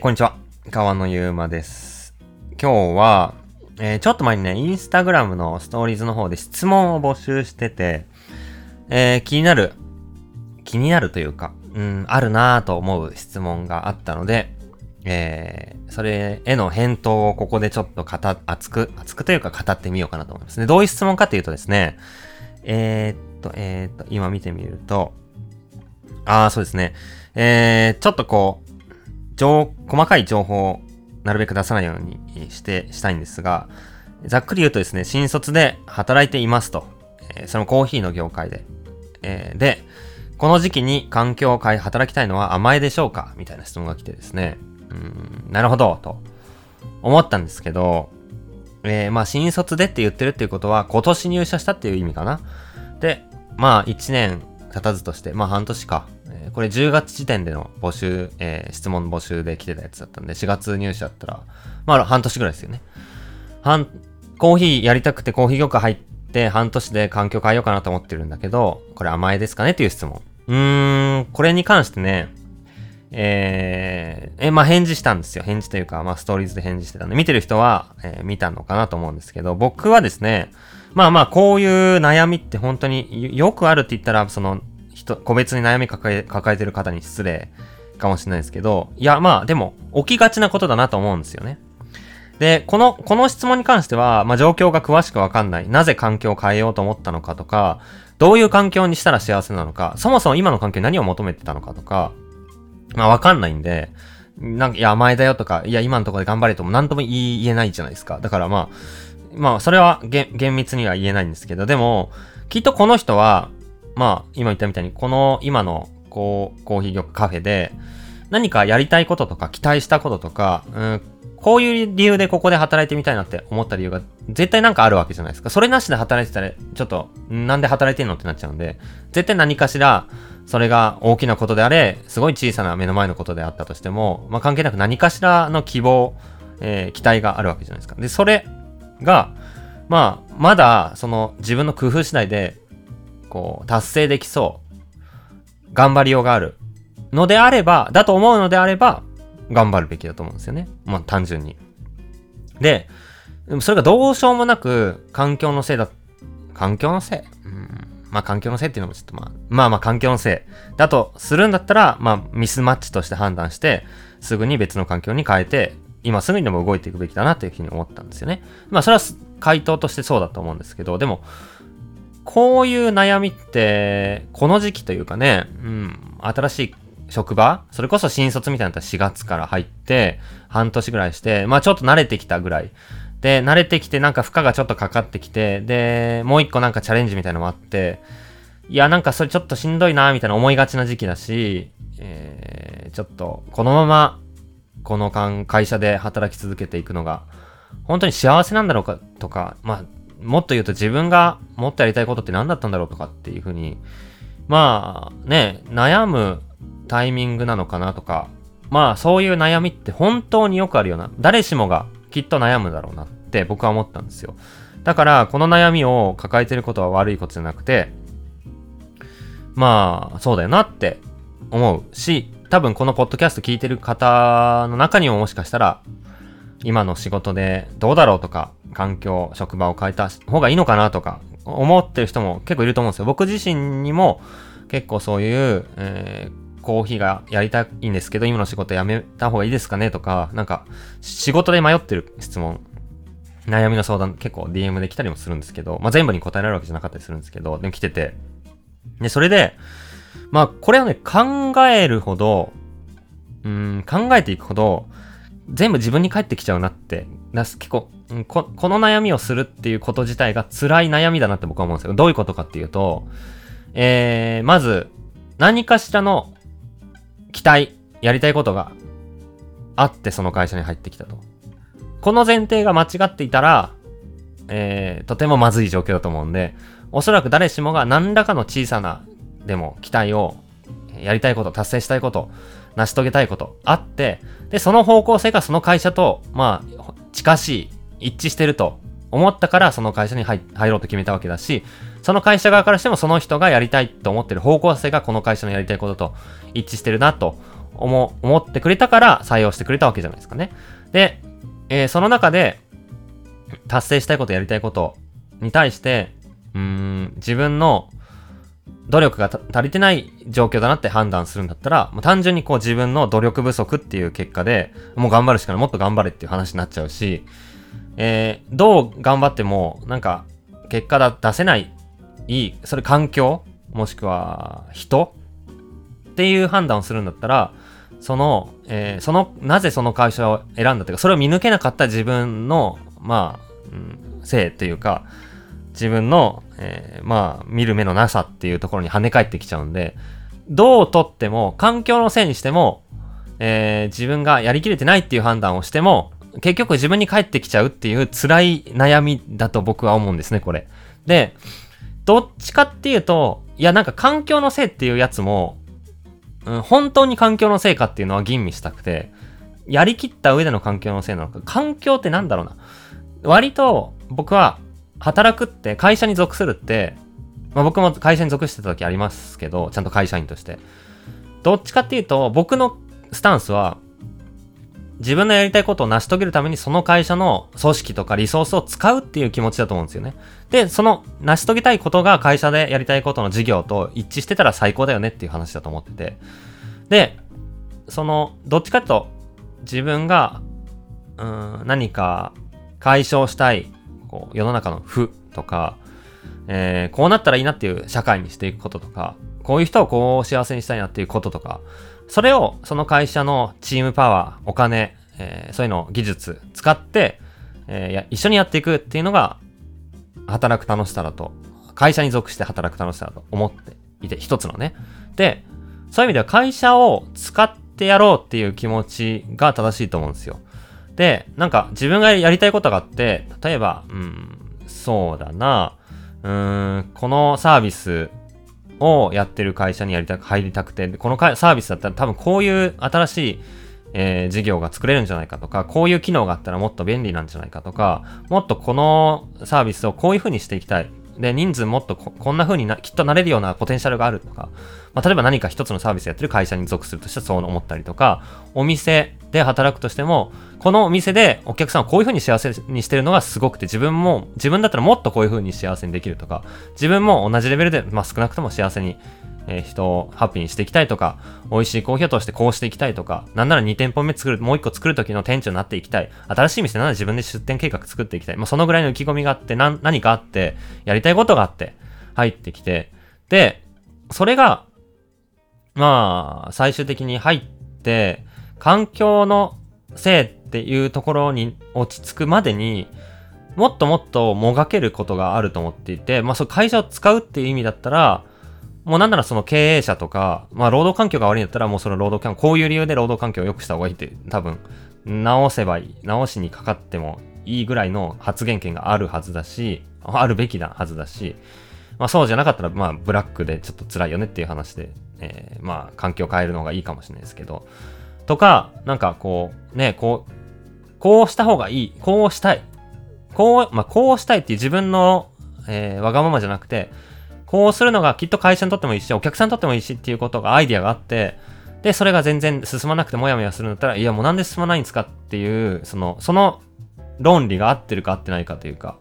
こんにちは。川野ゆうまです。今日は、えーちょっと前にね、インスタグラムのストーリーズの方で質問を募集してて、えー気になる、気になるというか、うん、あるなぁと思う質問があったので、えーそれへの返答をここでちょっと語、熱く、熱くというか語ってみようかなと思いますね。どういう質問かというとですね、えーっと、えーっと、今見てみると、ああ、そうですね。えー、ちょっとこう、細かい情報をなるべく出さないようにして、したいんですが、ざっくり言うとですね、新卒で働いていますと。えーそのコーヒーの業界で。えーで、この時期に環境を変え働きたいのは甘えでしょうか？みたいな質問が来てですね。うん、なるほど、と思ったんですけど、えーまあ新卒でって言ってるっていうことは今年入社したっていう意味かな？で、まあ1年経たずとして、まあ半年か。えこれ10月時点での募集、えー質問募集で来てたやつだったんで、4月入社だったら、まあ半年ぐらいですよね。半、コーヒーやりたくてコーヒー業界入って半年で環境変えようかなと思ってるんだけど、これ甘えですかねっていう質問。うーん、これに関してね、えー、え、まあ、返事したんですよ。返事というか、まあ、ストーリーズで返事してたんで、見てる人は、えー見たのかなと思うんですけど、僕はですね、まあまあ、こういう悩みって本当によくあるって言ったら、その、人、個別に悩み抱え、抱えてる方に失礼かもしれないですけど、いや、まあ、でも、起きがちなことだなと思うんですよね。で、この、この質問に関しては、まあ、状況が詳しくわかんない。なぜ環境を変えようと思ったのかとか、どういう環境にしたら幸せなのか、そもそも今の環境に何を求めてたのかとか、まあ、わかんないんで、なんか、いや、甘えだよとか、いや、今のところで頑張れとも何とも言えないじゃないですか。だからまあ、まあ、それは厳密には言えないんですけど、でも、きっとこの人は、まあ、今言ったみたいに、この、今の、こう、コーヒー業カフェで、何かやりたいこととか、期待したこととか、うん、こういう理由でここで働いてみたいなって思った理由が絶対なんかあるわけじゃないですか。それなしで働いてたら、ちょっと、なんで働いてんのってなっちゃうんで、絶対何かしら、それが大きなことであれ、すごい小さな目の前のことであったとしても、まあ関係なく何かしらの希望、えー期待があるわけじゃないですか。で、それが、まあ、まだ、その自分の工夫次第で、こう、達成できそう、頑張りようがあるのであれば、だと思うのであれば、頑張るべきだと思うんですよね。まあ単純に。で、でもそれがどうしようもなく、環境のせいだ、環境のせい？うん。まあ環境のせいっていうのもちょっとまあ、まあまあ環境のせいだとするんだったら、まあミスマッチとして判断して、すぐに別の環境に変えて、今すぐにでも動いていくべきだなっていうふうに思ったんですよね。まあそれは回答としてそうだと思うんですけど、でも、こういう悩みって、この時期というかね、うん、新しい職場それこそ新卒みたいなのったら4月から入って、半年ぐらいして、まあちょっと慣れてきたぐらい。で、慣れてきてなんか負荷がちょっとかかってきて、で、もう一個なんかチャレンジみたいなのもあって、いや、なんかそれちょっとしんどいな、みたいな思いがちな時期だし、えー、ちょっと、このまま、この会社で働き続けていくのが、本当に幸せなんだろうかとか、まあ、もっと言うと自分がもっとやりたいことって何だったんだろうとかっていうふうに、まあね、悩むタイミングなのかなとか、まあそういう悩みって本当によくあるような、誰しもがきっと悩むだろうなって僕は思ったんですよ。だからこの悩みを抱えてることは悪いことじゃなくて、まあそうだよなって思うし、多分このポッドキャスト聞いてる方の中にももしかしたら、今の仕事でどうだろうとか、環境、職場を変えた方がいいのかなとか、思ってる人も結構いると思うんですよ。僕自身にも結構そういう、えーコーヒーがやりたいんですけど、今の仕事辞めた方がいいですかねとか、なんか、仕事で迷ってる質問、悩みの相談結構 DM で来たりもするんですけど、まあ、全部に答えられるわけじゃなかったりするんですけど、でも来てて、で、それで、まあ、これはね、考えるほど、うん、考えていくほど、全部自分に返ってきちゃうなって、なす結構、こ、この悩みをするっていうこと自体が辛い悩みだなって僕は思うんですよ。どういうことかっていうと、えー、まず、何かしらの期待、やりたいことがあってその会社に入ってきたと。この前提が間違っていたら、えー、とてもまずい状況だと思うんで、おそらく誰しもが何らかの小さな、でも期待を、やりたいこと、達成したいこと、成し遂げたいことあって、で、その方向性がその会社と、まあ、近しい、一致してると思ったから、その会社に入ろうと決めたわけだし、その会社側からしてもその人がやりたいと思ってる方向性がこの会社のやりたいことと一致してるなと思、思ってくれたから採用してくれたわけじゃないですかね。で、えー、その中で、達成したいこと、やりたいことに対して、うーん、自分の努力が足りてない状況だなって判断するんだったら、もう単純にこう自分の努力不足っていう結果で、もう頑張るしかない、もっと頑張れっていう話になっちゃうし、えー、どう頑張っても、なんか、結果だ出せない、いい、それ環境もしくは人っていう判断をするんだったら、その、えー、その、なぜその会社を選んだというか、それを見抜けなかった自分の、まあ、うん、せいというか、自分の、えー、まあ、見る目のなさっていうところに跳ね返ってきちゃうんで、どうとっても、環境のせいにしても、えー、自分がやりきれてないっていう判断をしても、結局自分に返ってきちゃうっていう辛い悩みだと僕は思うんですね、これ。で、どっちかっていうと、いやなんか環境のせいっていうやつも、うん、本当に環境のせいかっていうのは吟味したくて、やりきった上での環境のせいなのか、環境ってなんだろうな。割と僕は働くって会社に属するって、まあ僕も会社に属してた時ありますけど、ちゃんと会社員として。どっちかっていうと、僕のスタンスは、自分のやりたいことを成し遂げるためにその会社の組織とかリソースを使うっていう気持ちだと思うんですよね。で、その成し遂げたいことが会社でやりたいことの事業と一致してたら最高だよねっていう話だと思ってて。で、その、どっちかっていうと、自分が、うん、何か解消したい、こう、世の中の負とか、えー、こうなったらいいなっていう社会にしていくこととか、こういう人をこう幸せにしたいなっていうこととか、それをその会社のチームパワー、お金、えー、そういうの技術使って、えー、一緒にやっていくっていうのが働く楽しさだと、会社に属して働く楽しさだと思っていて、一つのね。で、そういう意味では会社を使ってやろうっていう気持ちが正しいと思うんですよ。で、なんか自分がやりたいことがあって、例えば、うん、そうだな、うーん、このサービスをやってる会社にやりたく、入りたくて、このサービスだったら多分こういう新しい、えー、事業が作れるんじゃないかとか、こういう機能があったらもっと便利なんじゃないかとか、もっとこのサービスをこういう風にしていきたい。で、人数もっとこんな風にな、きっとなれるようなポテンシャルがあるとか、まあ、例えば何か一つのサービスやってる会社に属するとしてそう思ったりとか、お店で働くとしても、このお店でお客さんをこういう風に幸せにしてるのがすごくて、自分も、自分だったらもっとこういう風に幸せにできるとか、自分も同じレベルで、まあ、少なくとも幸せにえー、人をハッピーにしていきたいとか、美味しいコーヒーを通してこうしていきたいとか、なんなら2店舗目作る、もう1個作る時の店長になっていきたい。新しい店なら自分で出店計画作っていきたい。まあ、そのぐらいの意気込みがあって、な、何かあって、やりたいことがあって、入ってきて、で、それが、まあ、最終的に入って、環境のせいっていうところに落ち着くまでに、もっともっともがけることがあると思っていて、まあ、そう会社を使うっていう意味だったら、もうなんならその経営者とか、まあ労働環境が悪いんだったらもうその労働環境、こういう理由で労働環境を良くした方がいいって多分、直せばいい、直しにかかってもいいぐらいの発言権があるはずだし、あるべきなはずだし、まあそうじゃなかったらまあブラックでちょっと辛いよねっていう話で、えー、まあ環境を変えるのがいいかもしれないですけど、とか、なんかこう、ね、こう、こうした方がいい、こうしたい、こう、まあこうしたいっていう自分の、えー、わがままじゃなくて、こうするのがきっと会社にとってもいいし、お客さんにとってもいいしっていうことがアイディアがあって、で、それが全然進まなくてもやもやするんだったら、いやもうなんで進まないんですかっていう、その、その論理が合ってるか合ってないかというか、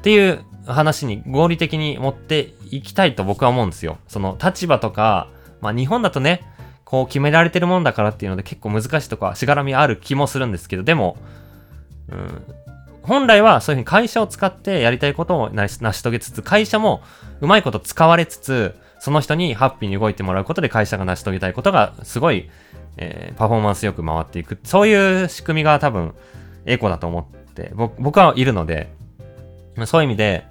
っていう話に合理的に持っていきたいと僕は思うんですよ。その立場とか、まあ日本だとね、こう決められてるもんだからっていうので結構難しいとかしがらみある気もするんですけど、でも、うん、本来はそういうふうに会社を使ってやりたいことを成し遂げつつ、会社もうまいこと使われつつ、その人にハッピーに動いてもらうことで会社が成し遂げたいことがすごい、えー、パフォーマンスよく回っていく。そういう仕組みが多分、エコだと思って僕はいるので、そういう意味で、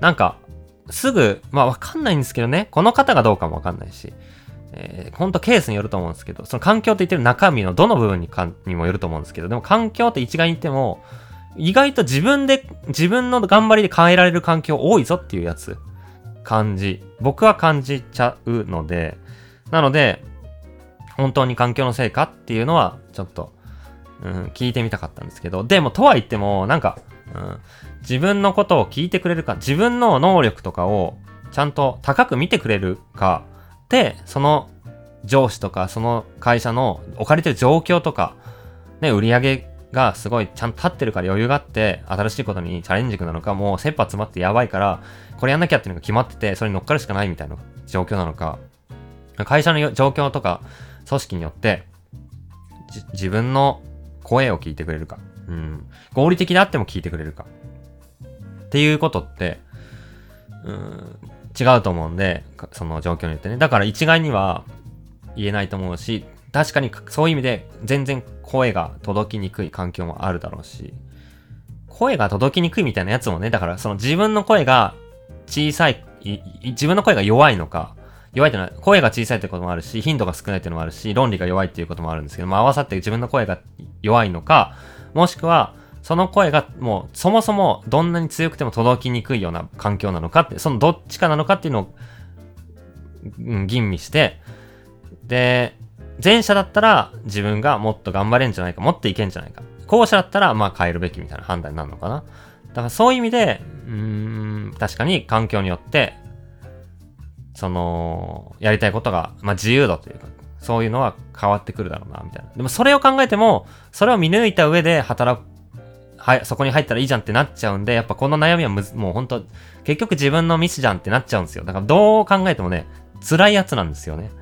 なんか、すぐ、まあわかんないんですけどね、この方がどうかもわかんないし、えー、ほんとケースによると思うんですけど、その環境って言ってる中身のどの部分にかにもよると思うんですけど、でも環境って一概に言っても、意外と自分で、自分の頑張りで変えられる環境多いぞっていうやつ、感じ。僕は感じちゃうので、なので、本当に環境のせいかっていうのは、ちょっと、うん、聞いてみたかったんですけど、でも、とは言っても、なんか、うん、自分のことを聞いてくれるか、自分の能力とかをちゃんと高く見てくれるか、で、その、上司とか、その会社の置かれてる状況とか、ね、売り上げがすごいちゃんと立ってるから余裕があって、新しいことにチャレンジングなのか、もう切羽詰まってやばいから、これやんなきゃっていうのが決まってて、それに乗っかるしかないみたいな状況なのか、会社の状況とか、組織によって、自分の声を聞いてくれるか、うん、合理的であっても聞いてくれるか、っていうことって、うん、違うと思うんで、その状況によってね。だから一概には言えないと思うし、確かにそういう意味で全然声が届きにくい環境もあるだろうし、声が届きにくいみたいなやつもね、だからその自分の声が小さい、自分の声が弱いのか、弱いってのは、声が小さいってこともあるし、頻度が少ないっていうのもあるし、論理が弱いっていうこともあるんですけど、まあ合わさって自分の声が弱いのか、もしくは、その声がもうそもそもどんなに強くても届きにくいような環境なのかって、そのどっちかなのかっていうのを、吟味して、で、前者だったら自分がもっと頑張れんじゃないか、もっといけんじゃないか。後者だったらまあ変えるべきみたいな判断になるのかな。だからそういう意味で、うーん、確かに環境によって、その、やりたいことが、まあ自由度というか、そういうのは変わってくるだろうな、みたいな。でもそれを考えても、それを見抜いた上で働くはい、そこに入ったらいいじゃんってなっちゃうんで、やっぱこの悩みはむもう本当結局自分のミスじゃんってなっちゃうんですよ。だからどう考えてもね、辛いやつなんですよね。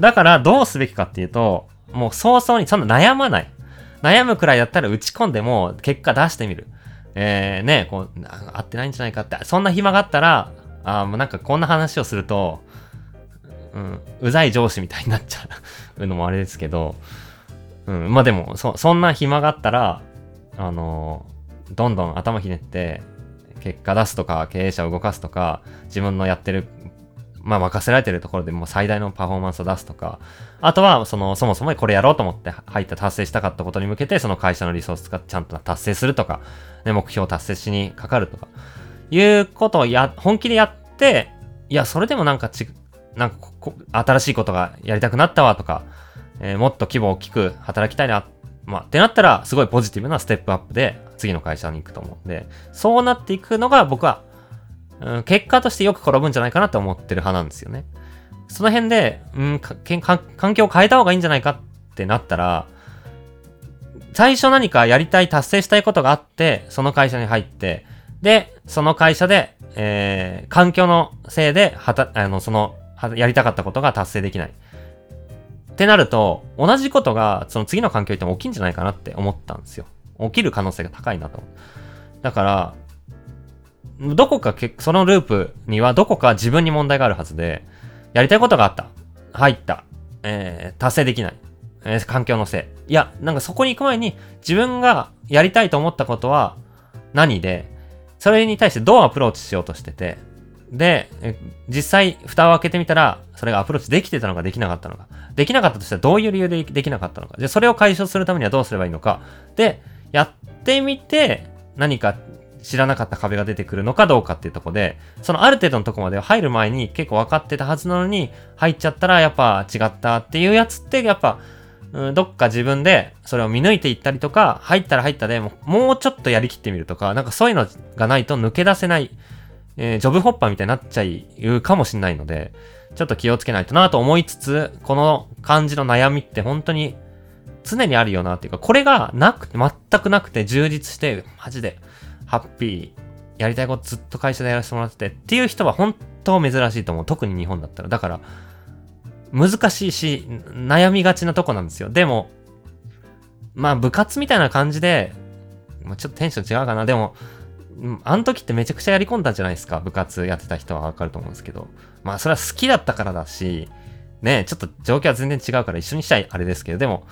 だからどうすべきかっていうと、もう早々にそんな悩まない。悩むくらいだったら打ち込んでも結果出してみる。えー、ね、こう、合ってないんじゃないかって、そんな暇があったら、あもうなんかこんな話をすると、うん、うざい上司みたいになっちゃうのもあれですけど、うん、まあでも、そ、そんな暇があったら、あの、どんどん頭ひねって、結果出すとか、経営者を動かすとか、自分のやってる、まあ任せられてるところでもう最大のパフォーマンスを出すとか、あとは、その、そもそもこれやろうと思って入った達成したかったことに向けて、その会社のリソース使ってちゃんと達成するとか、ね、目標を達成しにかかるとか、いうことをや、本気でやって、いや、それでもなんかち、なんか新しいことがやりたくなったわとか、えー、もっと規模を大きく働きたいなまあ、ってなったら、すごいポジティブなステップアップで、次の会社に行くと思うんで、そうなっていくのが僕は、うん、結果としてよく転ぶんじゃないかなと思ってる派なんですよね。その辺で、うん、環境を変えた方がいいんじゃないかってなったら、最初何かやりたい、達成したいことがあって、その会社に入って、で、その会社で、えー、環境のせいで、はた、あの、その、やりたかったことが達成できない。ってなると、同じことが、その次の環境にいても起きんじゃないかなって思ったんですよ。起きる可能性が高いなと。だから、どこかけ、そのループにはどこか自分に問題があるはずで、やりたいことがあった。入った。えー、達成できない。えー、環境のせい。いや、なんかそこに行く前に自分がやりたいと思ったことは何で、それに対してどうアプローチしようとしてて、で、実際、蓋を開けてみたら、それがアプローチできてたのかできなかったのか。できなかったとしたらどういう理由でできなかったのか。で、それを解消するためにはどうすればいいのか。で、やってみて、何か知らなかった壁が出てくるのかどうかっていうとこで、そのある程度のとこまで入る前に結構分かってたはずなのに、入っちゃったらやっぱ違ったっていうやつって、やっぱ、うん、どっか自分でそれを見抜いていったりとか、入ったら入ったでももうちょっとやりきってみるとか、なんかそういうのがないと抜け出せないえー、ジョブホッパーみたいになっちゃうかもしんないので、ちょっと気をつけないとなと思いつつ、この感じの悩みって本当に常にあるよなっていうか、これがなくて、全くなくて充実して、マジでハッピー、やりたいことずっと会社でやらせてもらっててっていう人は本当珍しいと思う。特に日本だったら。だから、難しいし、悩みがちなとこなんですよ。でも、まあ部活みたいな感じで、ま、ちょっとテンション違うかな。でも、あの時ってめちゃくちゃやり込んだんじゃないですか。部活やってた人はわかると思うんですけど。まあ、それは好きだったからだし、ね、ちょっと状況は全然違うから一緒にしたいあれですけど、でも、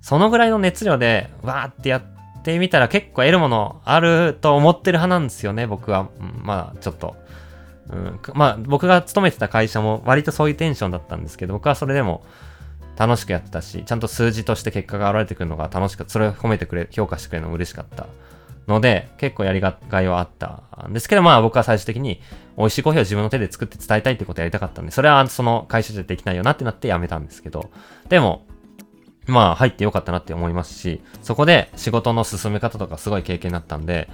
そのぐらいの熱量で、わーってやっってみたら結構得るものあると思ってる派なんですよね、僕は。うん、まあ、ちょっと。うん、まあ、僕が勤めてた会社も割とそういうテンションだったんですけど、僕はそれでも楽しくやってたし、ちゃんと数字として結果が現れてくるのが楽しかった。それを褒めてくれ、評価してくれるの嬉しかったので、結構やりがいはあったんですけど、まあ僕は最終的に美味しいコーヒーを自分の手で作って伝えたいってことをやりたかったんで、それはその会社じゃできないよなってなってやめたんですけど、でも、まあ入ってよかったなって思いますし、そこで仕事の進め方とかすごい経験になったんで、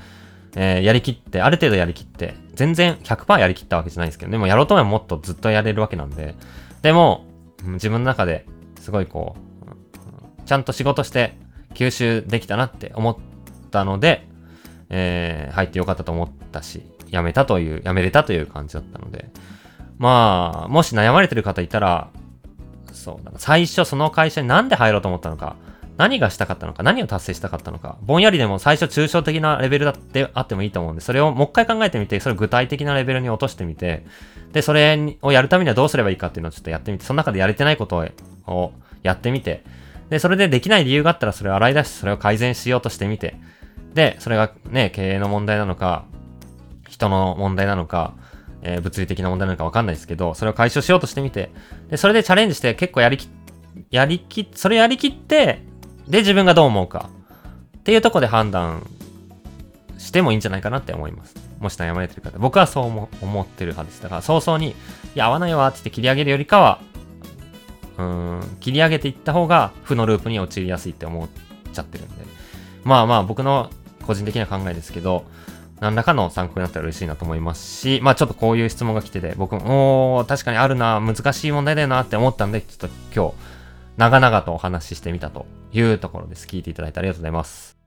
えー、やりきって、ある程度やりきって、全然100%やりきったわけじゃないですけど、でもやろうと思えばもっとずっとやれるわけなんで、でも、自分の中ですごいこう、ちゃんと仕事して吸収できたなって思ったので、えー、入ってよかったと思ったし、辞めたという、辞めれたという感じだったので、まあ、もし悩まれてる方いたら、そうだな、最初その会社になんで入ろうと思ったのか、何がしたかったのか、何を達成したかったのか、ぼんやりでも最初抽象的なレベルだってあってもいいと思うんで、それをもう一回考えてみて、それを具体的なレベルに落としてみて、で、それをやるためにはどうすればいいかっていうのをちょっとやってみて、その中でやれてないことをやってみて、で、それでできない理由があったらそれを洗い出して、それを改善しようとしてみて、で、それがね、経営の問題なのか、人の問題なのか、えー、物理的な問題なのかわかんないですけど、それを解消しようとしてみて、で、それでチャレンジして結構やりき、やりき、それやりきって、で、自分がどう思うか、っていうとこで判断してもいいんじゃないかなって思います。もし悩まれてる方。僕はそう思思ってる派です。だから早々に、いや、合わないわって言って切り上げるよりかは、うーん、切り上げていった方が負のループに陥りやすいって思っちゃってるんで。まあまあ僕の個人的な考えですけど、何らかの参考になったら嬉しいなと思いますし、まあちょっとこういう質問が来てて、僕も、お確かにあるな、難しい問題だよなって思ったんで、ちょっと今日、長々とお話ししてみたというところです。聞いていただいてありがとうございます。